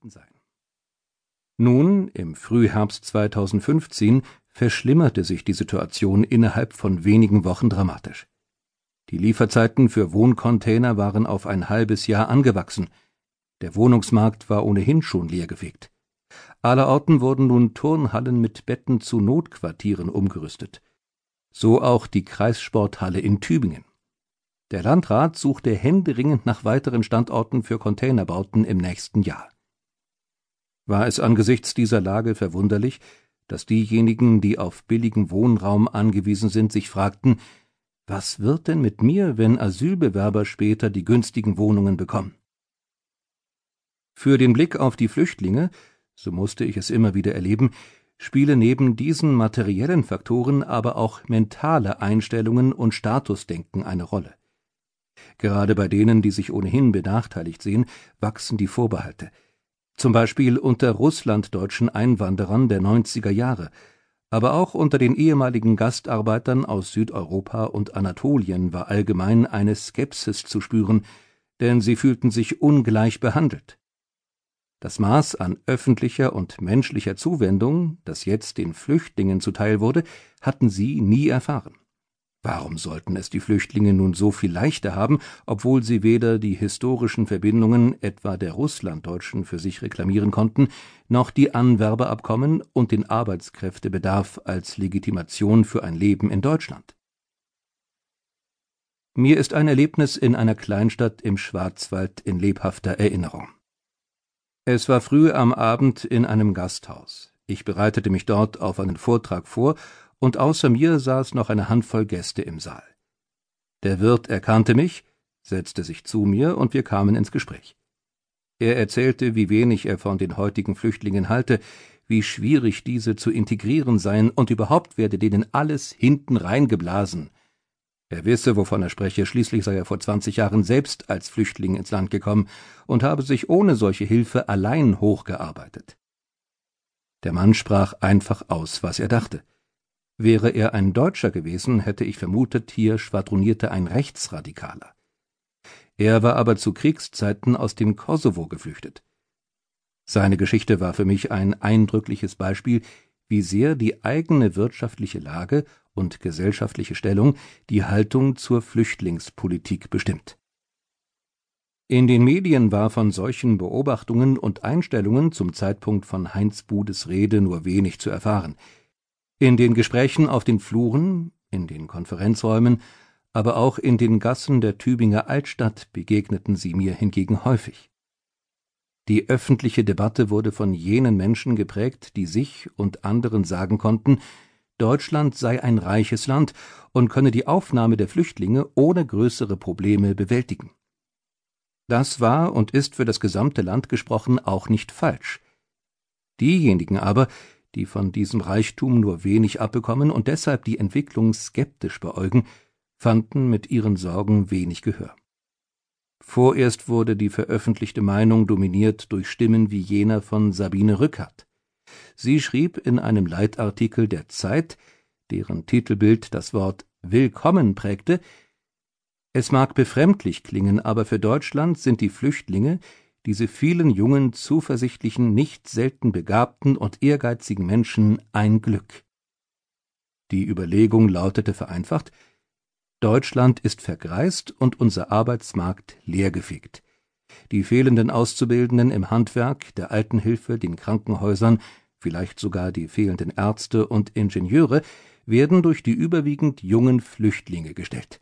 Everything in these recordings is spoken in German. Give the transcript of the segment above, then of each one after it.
verschwunden seien. Nun, im Frühherbst 2015, verschlimmerte sich die Situation innerhalb von wenigen Wochen dramatisch. Die Lieferzeiten für Wohncontainer waren auf ein halbes Jahr angewachsen. Der Wohnungsmarkt war ohnehin schon leergefegt. Allerorten wurden nun Turnhallen mit Betten zu Notquartieren umgerüstet. So auch die Kreissporthalle in Tübingen. Der Landrat suchte händeringend nach weiteren Standorten für Containerbauten im nächsten Jahr. War es angesichts dieser Lage verwunderlich, dass diejenigen, die auf billigen Wohnraum angewiesen sind, sich fragten, was wird denn mit mir, wenn Asylbewerber später die günstigen Wohnungen bekommen? Für den Blick auf die Flüchtlinge, so musste ich es immer wieder erleben, spiele neben diesen materiellen Faktoren aber auch mentale Einstellungen und Statusdenken eine Rolle. Gerade bei denen, die sich ohnehin benachteiligt sehen, wachsen die Vorbehalte. Zum Beispiel unter russlanddeutschen Einwanderern der 90er Jahre, aber auch unter den ehemaligen Gastarbeitern aus Südeuropa und Anatolien war allgemein eine Skepsis zu spüren, denn sie fühlten sich ungleich behandelt. Das Maß an öffentlicher und menschlicher Zuwendung, das jetzt den Flüchtlingen zuteil wurde, hatten sie nie erfahren. Warum sollten es die Flüchtlinge nun so viel leichter haben, obwohl sie weder die historischen Verbindungen etwa der Russlanddeutschen für sich reklamieren konnten, noch die Anwerbeabkommen und den Arbeitskräftebedarf als Legitimation für ein Leben in Deutschland? Mir ist ein Erlebnis in einer Kleinstadt im Schwarzwald in lebhafter Erinnerung. Es war früh am Abend in einem Gasthaus. Ich bereitete mich dort auf einen Vortrag vor und außer mir saß noch eine Handvoll Gäste im Saal. Der Wirt erkannte mich, setzte sich zu mir und wir kamen ins Gespräch. Er erzählte, wie wenig er von den heutigen Flüchtlingen halte, wie schwierig diese zu integrieren seien und überhaupt werde denen alles hinten reingeblasen. Er wisse, wovon er spreche, schließlich sei er vor zwanzig Jahren selbst als Flüchtling ins Land gekommen und habe sich ohne solche Hilfe allein hochgearbeitet. Der Mann sprach einfach aus, was er dachte. Wäre er ein Deutscher gewesen, hätte ich vermutet, hier schwadronierte ein Rechtsradikaler. Er war aber zu Kriegszeiten aus dem Kosovo geflüchtet. Seine Geschichte war für mich ein eindrückliches Beispiel, wie sehr die eigene wirtschaftliche Lage und gesellschaftliche Stellung die Haltung zur Flüchtlingspolitik bestimmt. In den Medien war von solchen Beobachtungen und Einstellungen zum Zeitpunkt von Heinz Budes Rede nur wenig zu erfahren. In den Gesprächen auf den Fluren, in den Konferenzräumen, aber auch in den Gassen der Tübinger Altstadt begegneten sie mir hingegen häufig. Die öffentliche Debatte wurde von jenen Menschen geprägt, die sich und anderen sagen konnten, Deutschland sei ein reiches Land und könne die Aufnahme der Flüchtlinge ohne größere Probleme bewältigen. Das war und ist für das gesamte Land gesprochen auch nicht falsch. Diejenigen aber, die von diesem Reichtum nur wenig abbekommen und deshalb die Entwicklung skeptisch beäugen, fanden mit ihren Sorgen wenig Gehör. Vorerst wurde die veröffentlichte Meinung dominiert durch Stimmen wie jener von Sabine Rückert. Sie schrieb in einem Leitartikel der Zeit, deren Titelbild das Wort Willkommen prägte, es mag befremdlich klingen, aber für Deutschland sind die Flüchtlinge diese vielen jungen, zuversichtlichen, nicht selten begabten und ehrgeizigen Menschen ein Glück. Die Überlegung lautete vereinfacht Deutschland ist vergreist und unser Arbeitsmarkt leergefegt. Die fehlenden Auszubildenden im Handwerk, der Altenhilfe, den Krankenhäusern, vielleicht sogar die fehlenden Ärzte und Ingenieure werden durch die überwiegend jungen Flüchtlinge gestellt.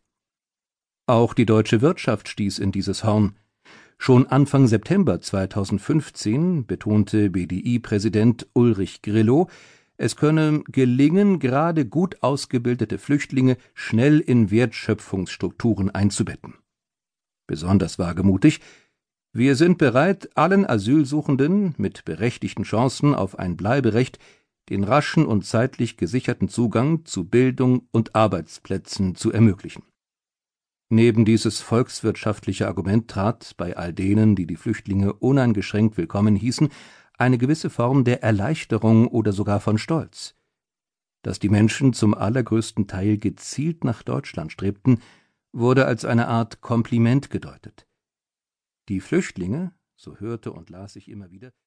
Auch die deutsche Wirtschaft stieß in dieses Horn. Schon Anfang September 2015 betonte BDI-Präsident Ulrich Grillo, es könne gelingen, gerade gut ausgebildete Flüchtlinge schnell in Wertschöpfungsstrukturen einzubetten. Besonders wagemutig, wir sind bereit, allen Asylsuchenden mit berechtigten Chancen auf ein Bleiberecht den raschen und zeitlich gesicherten Zugang zu Bildung und Arbeitsplätzen zu ermöglichen. Neben dieses volkswirtschaftliche Argument trat bei all denen, die die Flüchtlinge uneingeschränkt willkommen hießen, eine gewisse Form der Erleichterung oder sogar von Stolz. Dass die Menschen zum allergrößten Teil gezielt nach Deutschland strebten, wurde als eine Art Kompliment gedeutet. Die Flüchtlinge, so hörte und las ich immer wieder